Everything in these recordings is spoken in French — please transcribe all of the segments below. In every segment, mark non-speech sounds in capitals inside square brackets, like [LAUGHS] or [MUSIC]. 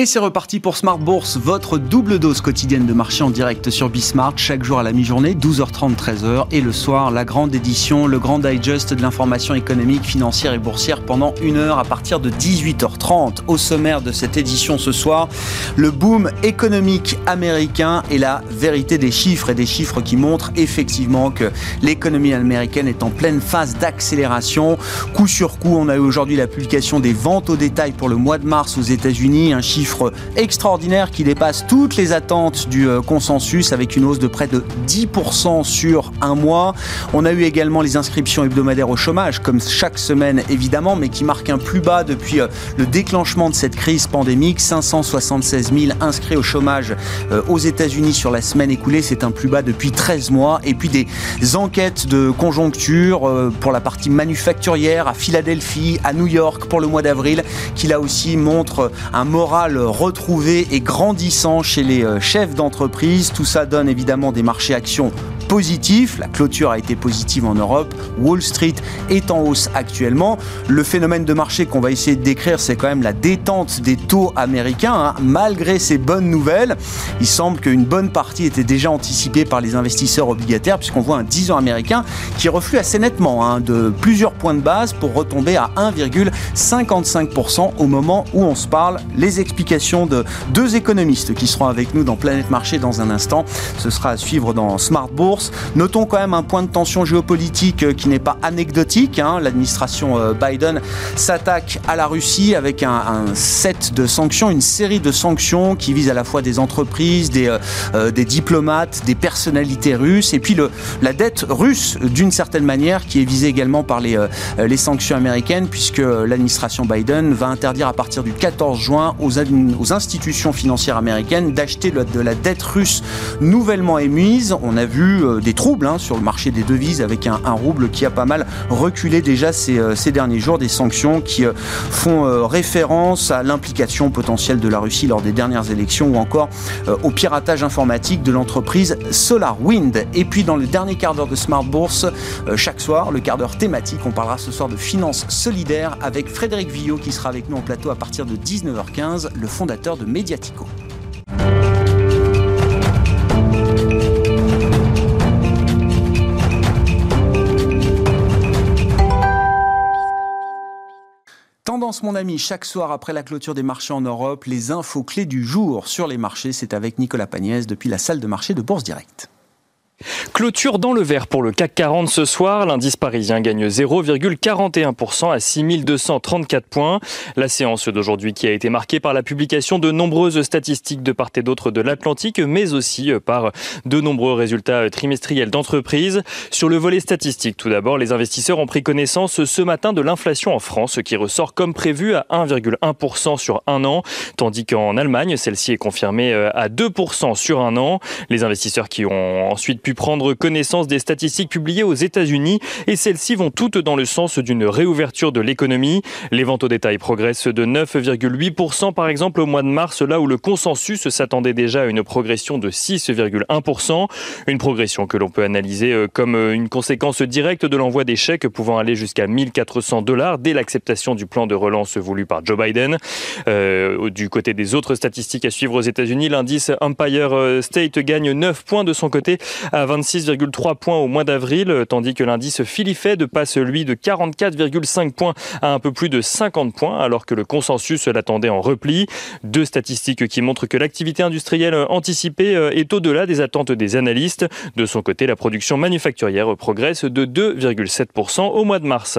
Et c'est reparti pour Smart Bourse, votre double dose quotidienne de marché en direct sur Bismart, chaque jour à la mi-journée, 12h30, 13h, et le soir, la grande édition, le grand digest de l'information économique, financière et boursière pendant une heure à partir de 18h30. Au sommaire de cette édition ce soir, le boom économique américain et la vérité des chiffres et des chiffres qui montrent effectivement que l'économie américaine est en pleine phase d'accélération. Coup sur coup, on a eu aujourd'hui la publication des ventes au détail pour le mois de mars aux États-Unis, un chiffre extraordinaire qui dépasse toutes les attentes du euh, consensus avec une hausse de près de 10% sur un mois. On a eu également les inscriptions hebdomadaires au chômage, comme chaque semaine évidemment, mais qui marquent un plus bas depuis euh, le déclenchement de cette crise pandémique. 576 000 inscrits au chômage euh, aux États-Unis sur la semaine écoulée, c'est un plus bas depuis 13 mois. Et puis des enquêtes de conjoncture pour la partie manufacturière à Philadelphie, à New York pour le mois d'avril, qui là aussi montre un moral retrouvé et grandissant chez les euh, chefs d'entreprise. Tout ça donne évidemment des marchés actions positif. La clôture a été positive en Europe. Wall Street est en hausse actuellement. Le phénomène de marché qu'on va essayer de décrire, c'est quand même la détente des taux américains. Hein. Malgré ces bonnes nouvelles, il semble qu'une bonne partie était déjà anticipée par les investisseurs obligataires, puisqu'on voit un 10 ans américain qui reflue assez nettement hein, de plusieurs points de base pour retomber à 1,55% au moment où on se parle. Les explications de deux économistes qui seront avec nous dans Planète Marché dans un instant. Ce sera à suivre dans Smart Bourse. Notons quand même un point de tension géopolitique euh, qui n'est pas anecdotique. Hein. L'administration euh, Biden s'attaque à la Russie avec un, set de sanctions, une série de sanctions qui visent à la fois des entreprises, des, euh, diplomates, des personnalités russes, et puis la dette russe d'une certaine manière qui est visée également par les, les sanctions américaines, puisque l'administration Biden va interdire à partir du 14 juin aux, aux institutions financières américaines d'acheter de la dette russe nouvellement émise. On a vu euh, des troubles hein, sur le marché des devises avec un, rouble qui a pas mal reculé déjà ces, euh, derniers jours, des sanctions qui euh, font référence à l'implication potentielle de la Russie lors des dernières élections ou encore au piratage informatique de l'entreprise SolarWind. Et puis dans le dernier quart d'heure de Smart Bourse, chaque soir, le quart d'heure thématique, on parlera ce soir de finances solidaires avec Frédéric Villot qui sera avec nous en plateau à partir de 19h15, le fondateur de Mediatico. Mon ami, chaque soir après la clôture des marchés en Europe, les infos clés du jour sur les marchés, c'est avec Nicolas Pagnès depuis la salle de marché de Bourse Directe. Clôture dans le vert pour le CAC 40 ce soir. L'indice parisien gagne 0,41% à 6234 points. La séance d'aujourd'hui qui a été marquée par la publication de nombreuses statistiques de part et d'autre de l'Atlantique, mais aussi par de nombreux résultats trimestriels d'entreprises. Sur le volet statistique, tout d'abord, les investisseurs ont pris connaissance ce matin de l'inflation en France qui ressort comme prévu à 1,1% sur un an, tandis qu'en Allemagne, celle-ci est confirmée à 2% sur un an. Les investisseurs qui ont ensuite pu prendre connaissance des statistiques publiées aux États-Unis et celles-ci vont toutes dans le sens d'une réouverture de l'économie. Les ventes au détail progressent de 9,8% par exemple au mois de mars, là où le consensus s'attendait déjà à une progression de 6,1%. Une progression que l'on peut analyser euh, comme euh, une conséquence directe de l'envoi des pouvant aller jusqu'à 1400 dollars dès l'acceptation du plan de relance voulu par Joe Biden. Euh, du côté des autres statistiques à suivre aux États-Unis, l'indice Empire State gagne 9 points de son côté 26,3 points au mois d'avril, tandis que l'indice Fed passe lui de 44,5 points à un peu plus de 50 points, alors que le consensus l'attendait en repli. Deux statistiques qui montrent que l'activité industrielle anticipée euh, est au-delà des attentes des analystes. De son côté, la production manufacturière progresse de 2,7% au mois de mars.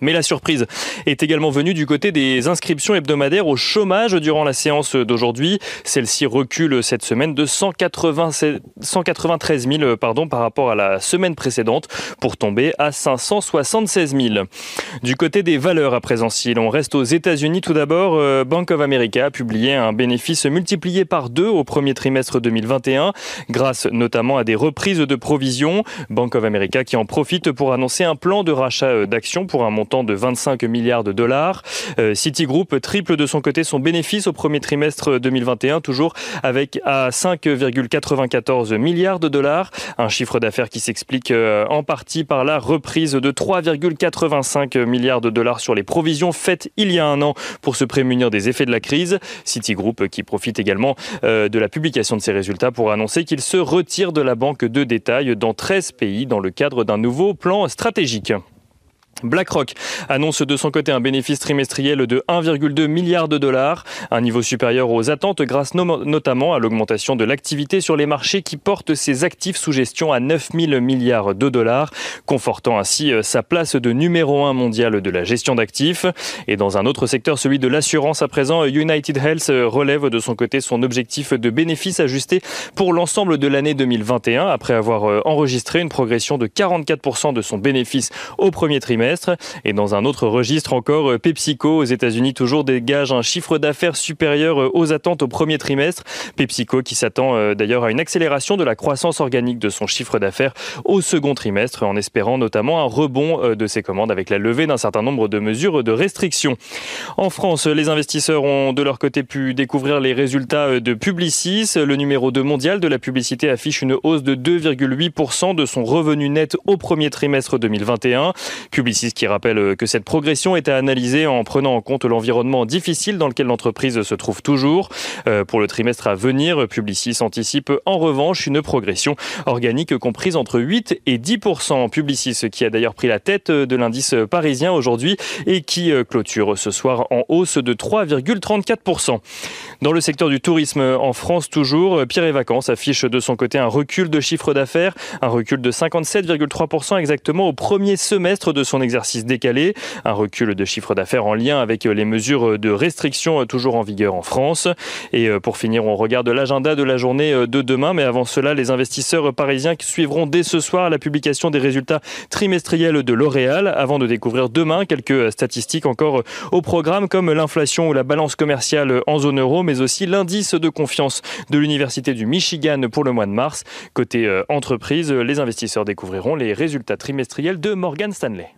Mais la surprise est également venue du côté des inscriptions hebdomadaires au chômage durant la séance d'aujourd'hui. Celle-ci recule cette semaine de 193 000 pardon, par rapport à la semaine précédente pour tomber à 576 000. Du côté des valeurs à présent, si l'on reste aux États-Unis tout d'abord, euh, Bank of America a publié un bénéfice multiplié par deux au premier trimestre 2021 grâce notamment à des reprises de provisions. Bank of America qui en profite pour annoncer un plan de rachat d'actions pour un montant de 25 milliards de dollars. Citigroup triple de son côté son bénéfice au premier trimestre 2021, toujours avec à 5,94 milliards de dollars. Un chiffre d'affaires qui s'explique en partie par la reprise de 3,85 milliards de dollars sur les provisions faites il y a un an pour se prémunir des effets de la crise. Citigroup qui profite également de la publication de ses résultats pour annoncer qu'il se retire de la banque de détail dans 13 pays dans le cadre d'un nouveau plan stratégique. BlackRock annonce de son côté un bénéfice trimestriel de 1,2 milliard de dollars, un niveau supérieur aux attentes grâce notamment à l'augmentation de l'activité sur les marchés qui porte ses actifs sous gestion à 9 000 milliards de dollars, confortant ainsi euh, sa place de numéro 1 mondial de la gestion d'actifs. Et dans un autre secteur, celui de l'assurance à présent, United Health euh, relève de son côté son objectif de bénéfice ajusté pour l'ensemble de l'année 2021 après avoir euh, enregistré une progression de 44% de son bénéfice au premier trimestre et dans un autre registre encore, euh, PepsiCo aux États-Unis toujours dégage un chiffre d'affaires supérieur euh, aux attentes au premier trimestre. PepsiCo qui s'attend euh, d'ailleurs à une accélération de la croissance organique de son chiffre d'affaires au second trimestre en espérant notamment un rebond de ses commandes avec la levée d'un certain nombre de mesures de restriction. En France, les investisseurs ont de leur côté pu découvrir les résultats de Publicis. Le numéro 2 mondial de la publicité affiche une hausse de 2,8% de son revenu net au premier trimestre 2021. Publicis qui rappelle euh, que cette progression est à analyser en prenant en compte l'environnement difficile dans lequel l'entreprise se trouve toujours. Euh, pour le trimestre à venir, Publicis anticipe en revanche une progression organique comprise entre 8 et 10% Publicis qui a d'ailleurs pris la tête de l'indice parisien aujourd'hui et qui euh, clôture ce soir en hausse de 3,34% Dans le secteur du tourisme en France toujours, Pierre et Vacances affiche de son côté un recul de chiffre d'affaires, un recul de 57,3% exactement au premier semestre de son exercice décalé, un recul de chiffre d'affaires en lien avec les mesures de restriction toujours en vigueur en France. Et euh, pour finir, on regarde l'agenda de la journée euh, de demain, mais avant cela, les investisseurs parisiens suivront dès ce soir la publication des résultats trimestriels de L'Oréal, avant de découvrir demain quelques statistiques encore au programme, comme l'inflation ou la balance commerciale en zone euro, mais aussi l'indice de confiance de l'Université du Michigan pour le mois de mars. Côté euh, entreprise, les investisseurs découvriront les résultats trimestriels de Morgan Stanley.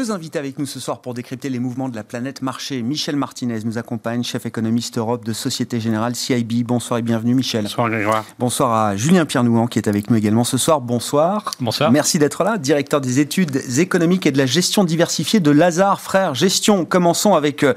Deux invités avec nous ce soir pour décrypter les mouvements de la planète marché. Michel Martinez nous accompagne, chef économiste Europe de Société Générale CIB. Bonsoir et bienvenue Michel. Bonsoir Grégoire. Bonsoir à Julien Pierre-Nouan qui est avec nous également ce soir. Bonsoir. Bonsoir. Merci d'être là, directeur des études économiques et de la gestion diversifiée de Lazare Frères Gestion. Commençons avec euh,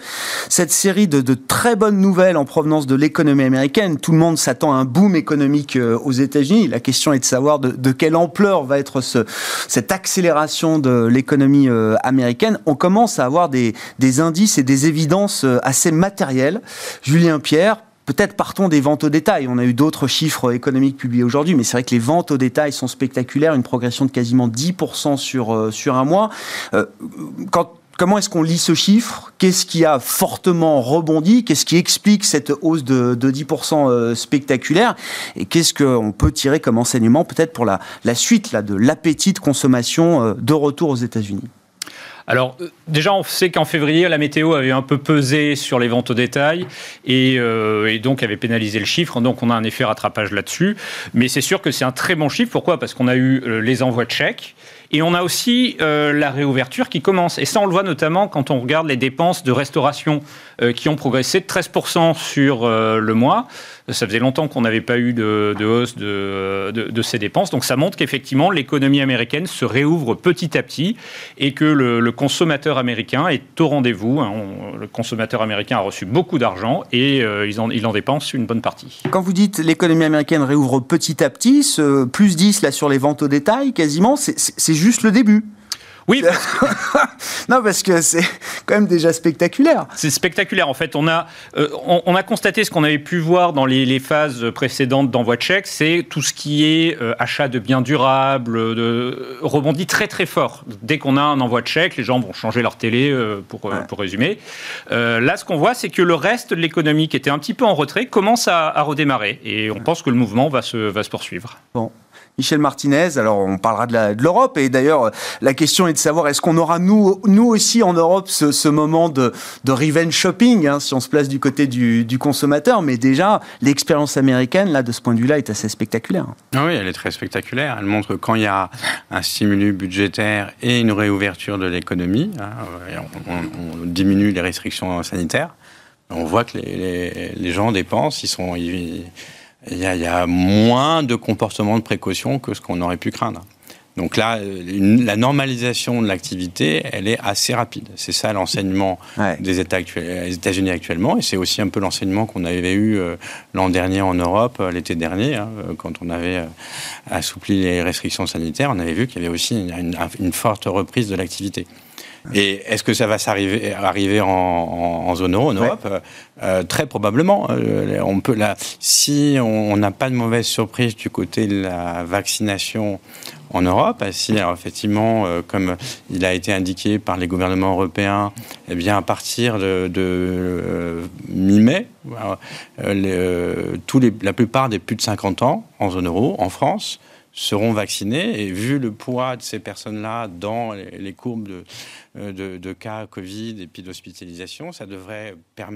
cette série de, de très bonnes nouvelles en provenance de l'économie américaine. Tout le monde s'attend à un boom économique euh, aux États-Unis. La question est de savoir de, de quelle ampleur va être ce, cette accélération de l'économie américaine américaine, on commence à avoir des, indices et des évidences euh, assez matérielles. Julien Pierre, Peut-être partons des ventes au détail. On a eu d'autres chiffres économiques publiés aujourd'hui, mais c'est vrai que les ventes au détail sont spectaculaires, une progression de quasiment 10% sur, euh, sur un mois. Euh, comment est-ce qu'on lit ce chiffre? Qu'est-ce qui a fortement rebondi? Qu'est-ce qui explique cette hausse de, 10% spectaculaire? Et qu'est-ce qu'on peut tirer comme enseignement peut-être pour la, la suite là, de l'appétit de consommation de retour aux États-Unis? Alors, euh, déjà, on sait qu'en février, la météo avait un peu pesé sur les ventes au détail et, euh, et, donc avait pénalisé le chiffre. Donc, on a un effet rattrapage là-dessus. Mais c'est sûr que c'est un très bon chiffre. Pourquoi? Parce qu'on a eu euh, les envois de chèques. Et on a aussi la réouverture qui commence. Et ça, on le voit notamment quand on regarde les dépenses de restauration qui ont progressé de 13% sur le mois. Ça faisait longtemps qu'on n'avait pas eu de, hausse de, ces dépenses. Donc ça montre qu'effectivement, l'économie américaine se réouvre petit à petit et que le, consommateur américain est au rendez-vous. Hein. le consommateur américain a reçu beaucoup d'argent et euh, il, en, dépense une bonne partie. Quand vous dites l'économie américaine réouvre petit à petit, ce plus 10 là sur les ventes au détail, quasiment, c'est juste le début. Oui. [LAUGHS] non, parce que c'est quand même déjà spectaculaire. C'est spectaculaire. En fait, on a, euh, on, a constaté ce qu'on avait pu voir dans les, phases précédentes d'envoi de chèques, c'est tout ce qui est euh, achat de biens durables, de, rebondit très très fort. Dès qu'on a un envoi de chèque, les gens vont changer leur télé, euh, pour, pour résumer. là, ce qu'on voit, c'est que le reste de l'économie, qui était un petit peu en retrait, commence à, à redémarrer. Et on pense que le mouvement va se, va se poursuivre. Bon. Michel Martinez. Alors, on parlera de l'Europe et d'ailleurs, la question est de savoir est-ce qu'on aura nous, aussi en Europe ce, moment de, revenge shopping, hein, si on se place du côté du, consommateur. Mais déjà, l'expérience américaine, là, de ce point de vue-là, est assez spectaculaire. Ah oui, elle est très spectaculaire. Elle montre quand il y a un stimulus budgétaire et une réouverture de l'économie, hein, on, diminue les restrictions sanitaires. On voit que les, gens dépensent, ils sont, il y, a, moins de comportements de précaution que ce qu'on aurait pu craindre. Donc là, la normalisation de l'activité, elle est assez rapide. C'est ça l'enseignement des États-Unis actuellement, et c'est aussi un peu l'enseignement qu'on avait eu euh, l'an dernier en Europe, euh, l'été dernier, hein, euh, quand on avait assoupli les restrictions sanitaires. On avait vu qu'il y avait aussi une forte reprise de l'activité. Et est-ce que ça va s'arriver arriver en, zone euro, en Europe? Euh, euh, Très probablement. Euh, on peut là, si on n'a pas de mauvaise surprise du côté de la vaccination en Europe, si alors effectivement, comme il a été indiqué par les gouvernements européens, eh bien à partir de, mi-mai, tous les, la plupart des plus de 50 ans en zone euro, en France, seront vaccinés. Et vu le poids de ces personnes-là dans les, courbes de, de, de, cas Covid et puis d'hospitalisation, ça devrait permettre